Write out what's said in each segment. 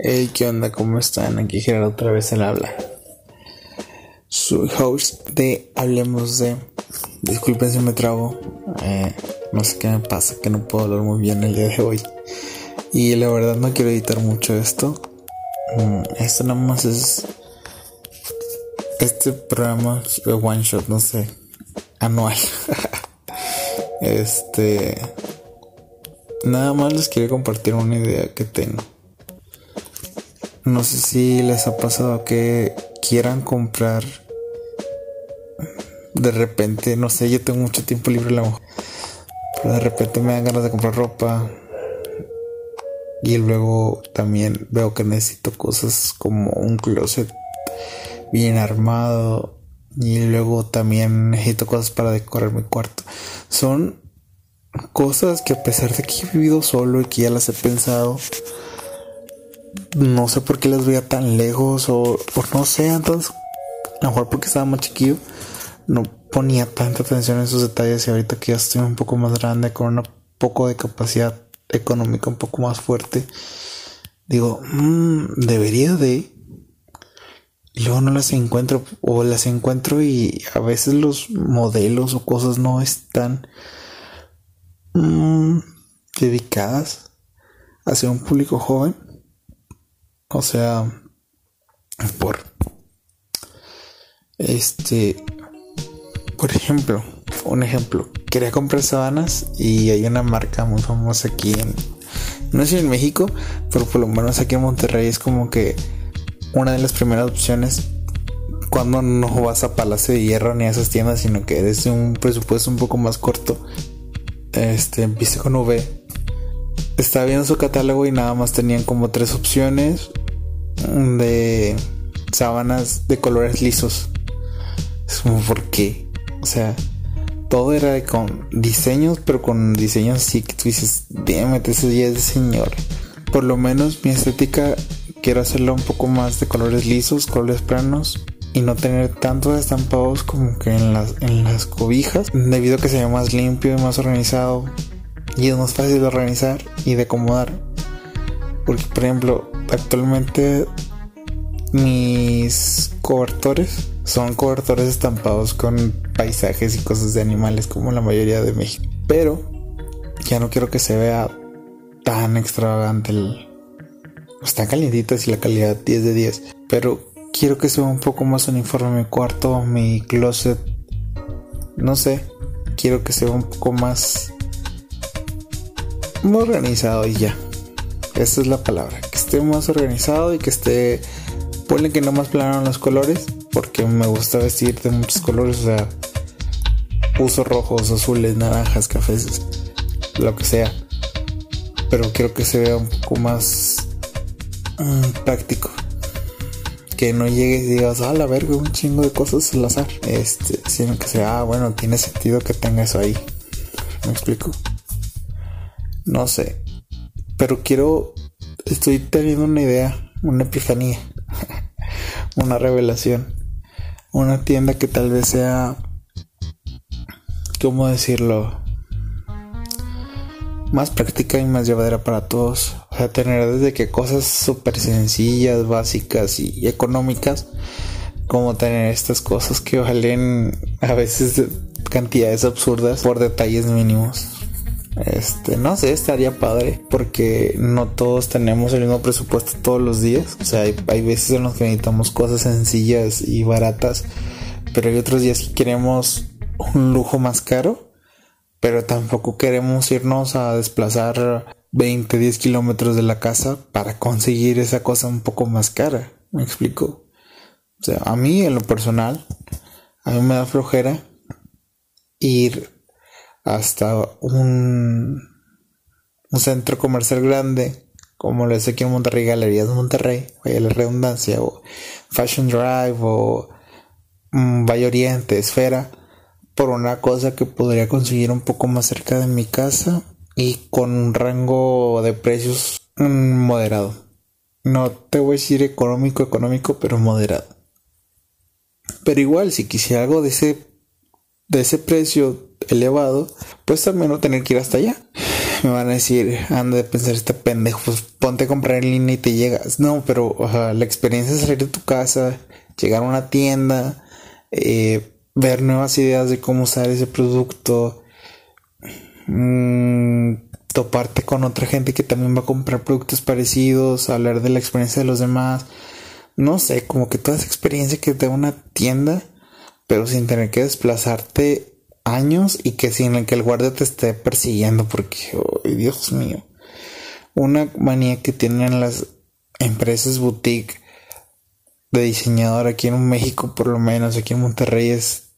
Hey, ¿qué onda? ¿Cómo están? Aquí Gerardo otra vez al habla. Soy host de Hablemos de. Disculpen si me trago. Eh, no sé qué me pasa, que no puedo hablar muy bien el día de hoy. Y la verdad no quiero editar mucho esto. Mm, esto nada más es. Este programa, one shot, no sé. Anual. este. Nada más les quiero compartir una idea que tengo. No sé si les ha pasado que quieran comprar de repente, no sé, yo tengo mucho tiempo libre la pero de repente me dan ganas de comprar ropa y luego también veo que necesito cosas como un closet bien armado y luego también necesito cosas para decorar mi cuarto. Son cosas que a pesar de que he vivido solo y que ya las he pensado, no sé por qué las veía tan lejos o, no sé, entonces, a lo mejor porque estaba más chiquillo, no ponía tanta atención en esos detalles y ahorita que ya estoy un poco más grande, con un poco de capacidad económica un poco más fuerte, digo, mmm, debería de... Y luego no las encuentro o las encuentro y a veces los modelos o cosas no están mmm, dedicadas hacia un público joven o sea, por este, por ejemplo, un ejemplo, quería comprar sábanas y hay una marca muy famosa aquí en, no sé en México, pero por lo menos aquí en Monterrey es como que una de las primeras opciones cuando no vas a Palacio de Hierro ni a esas tiendas, sino que eres un presupuesto un poco más corto. Este, empieza con V. Estaba viendo su catálogo y nada más tenían como tres opciones de sábanas de colores lisos. Es como, ¿por qué? O sea, todo era con diseños, pero con diseños así que tú dices, déjame, ese día de señor. Por lo menos mi estética quiero hacerlo un poco más de colores lisos, colores planos y no tener tantos estampados como que en las, en las cobijas, debido a que sea más limpio y más organizado y es más fácil de organizar y de acomodar. Porque, por ejemplo, actualmente mis cobertores son cobertores estampados con paisajes y cosas de animales como la mayoría de México. Pero ya no quiero que se vea tan extravagante el... Están calientitas y la calidad 10 de 10. Pero quiero que sea un poco más uniforme mi cuarto, mi closet. No sé. Quiero que sea un poco más... Muy organizado y ya. Esa es la palabra. Que esté más organizado y que esté. Ponle que no más plano los colores. Porque me gusta vestir de muchos colores. O sea, uso rojos, azules, naranjas, cafés, lo que sea. Pero quiero que se vea un poco más mm, práctico. Que no llegues y digas, ah, la verga, un chingo de cosas al azar. Este, sino que sea, ah, bueno, tiene sentido que tenga eso ahí. ¿Me explico? No sé. Pero quiero, estoy teniendo una idea, una epifanía, una revelación. Una tienda que tal vez sea, ¿cómo decirlo? Más práctica y más llevadera para todos. O sea, tener desde que cosas súper sencillas, básicas y económicas, como tener estas cosas que valen a veces cantidades absurdas por detalles mínimos. Este, no sé, estaría padre porque no todos tenemos el mismo presupuesto todos los días. O sea, hay, veces en los que necesitamos cosas sencillas y baratas, pero hay otros días que queremos un lujo más caro, pero tampoco queremos irnos a desplazar 20, 10 kilómetros de la casa para conseguir esa cosa un poco más cara. ¿Me explico? O sea, a mí en lo personal, a mí me da flojera ir hasta un, un centro comercial grande, como lo es aquí en Monterrey, Galerías Monterrey, vaya la redundancia, o Fashion Drive, o um, Valle Oriente, Esfera, por una cosa que podría conseguir un poco más cerca de mi casa y con un rango de precios mm, moderado. No te voy a decir económico, económico, pero moderado. Pero igual, si quisiera algo de ese, de ese precio elevado, pues también no tener que ir hasta allá. me van a decir, anda de pensar este pendejo, pues ponte a comprar en línea y te llegas. No, pero la experiencia de salir de tu casa, llegar a una tienda, eh, ver nuevas ideas de cómo usar ese producto, mmm, toparte con otra gente que también va a comprar productos parecidos, hablar de la experiencia de los demás. No sé, como que toda esa experiencia que te da una tienda, pero sin tener que desplazarte años y que sin que el guardia te esté persiguiendo porque, oh, Dios mío, una manía que tienen las empresas boutique de diseñador aquí en México, por lo menos aquí en Monterrey es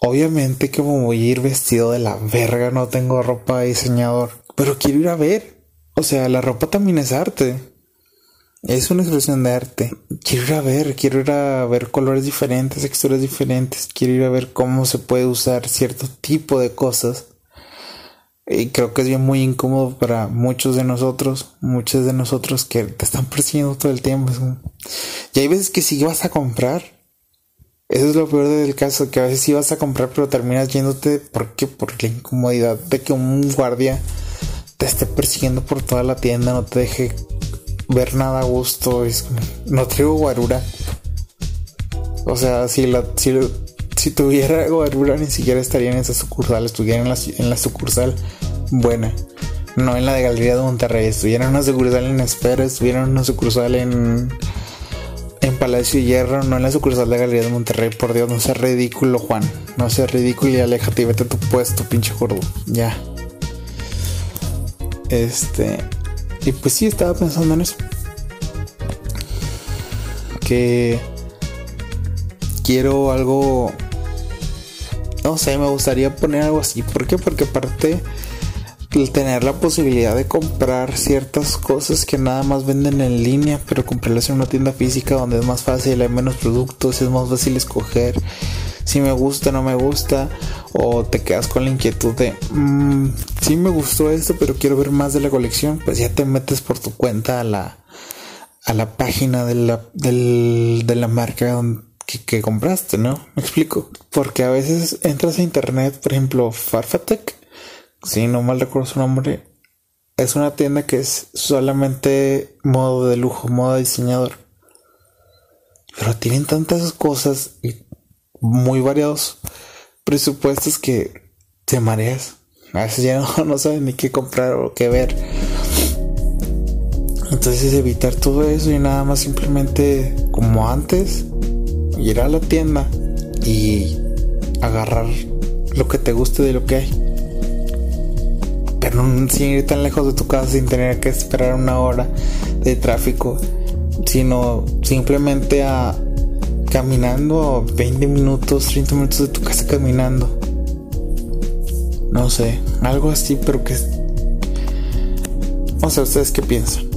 obviamente que voy a ir vestido de la verga, no tengo ropa de diseñador, pero quiero ir a ver. O sea, la ropa también es arte. Es una expresión de arte. Quiero ir a ver, quiero ir a ver colores diferentes, texturas diferentes. Quiero ir a ver cómo se puede usar cierto tipo de cosas. Y creo que es bien muy incómodo para muchos de nosotros, muchos de nosotros que te están persiguiendo todo el tiempo. Y hay veces que sí vas a comprar. Eso es lo peor del caso, que a veces sí vas a comprar, pero terminas yéndote. ¿Por qué? Por la incomodidad de que un guardia te esté persiguiendo por toda la tienda, no te deje ver nada a gusto. Es no traigo guarura. O sea, si la, si, tuviera guarura ni siquiera estaría en esa sucursal, estuviera en la, en la sucursal buena. No en la de Galería de Monterrey, estuviera en una sucursal en Espera, estuviera en una sucursal en en Palacio de Hierro, no en la sucursal de Galería de Monterrey, por Dios, no seas ridículo, Juan. No seas ridículo y aléjate y vete a tu puesto, pinche gordo. Ya. Este. Y pues sí, estaba pensando en eso. Que quiero algo... No sé, me gustaría poner algo así. ¿Por qué? Porque aparte el tener la posibilidad de comprar ciertas cosas que nada más venden en línea, pero comprarlas en una tienda física donde es más fácil, hay menos productos, es más fácil escoger si me gusta, no me gusta, o te quedas con la inquietud de, mmm, sí me gustó esto, pero quiero ver más de la colección, pues ya te metes por tu cuenta a la, a la página de la, del, de la marca que, que, compraste, ¿no? Me explico. Porque a veces entras a internet, por ejemplo, Farfatech, si no mal recuerdo su nombre, es una tienda que es solamente modo de lujo, modo diseñador. Pero tienen tantas cosas y muy variados presupuestos que te mareas. A veces ya no, no sabes ni qué comprar o qué ver. Entonces evitar todo eso y nada más simplemente como antes, ir a la tienda y agarrar lo que te guste de lo que hay. Pero sin ir tan lejos de tu casa sin tener que esperar una hora de tráfico, sino simplemente a caminando 20 minutos, 30 minutos de tu casa caminando. No sé, algo así, pero que... O sea, ¿ustedes qué piensan?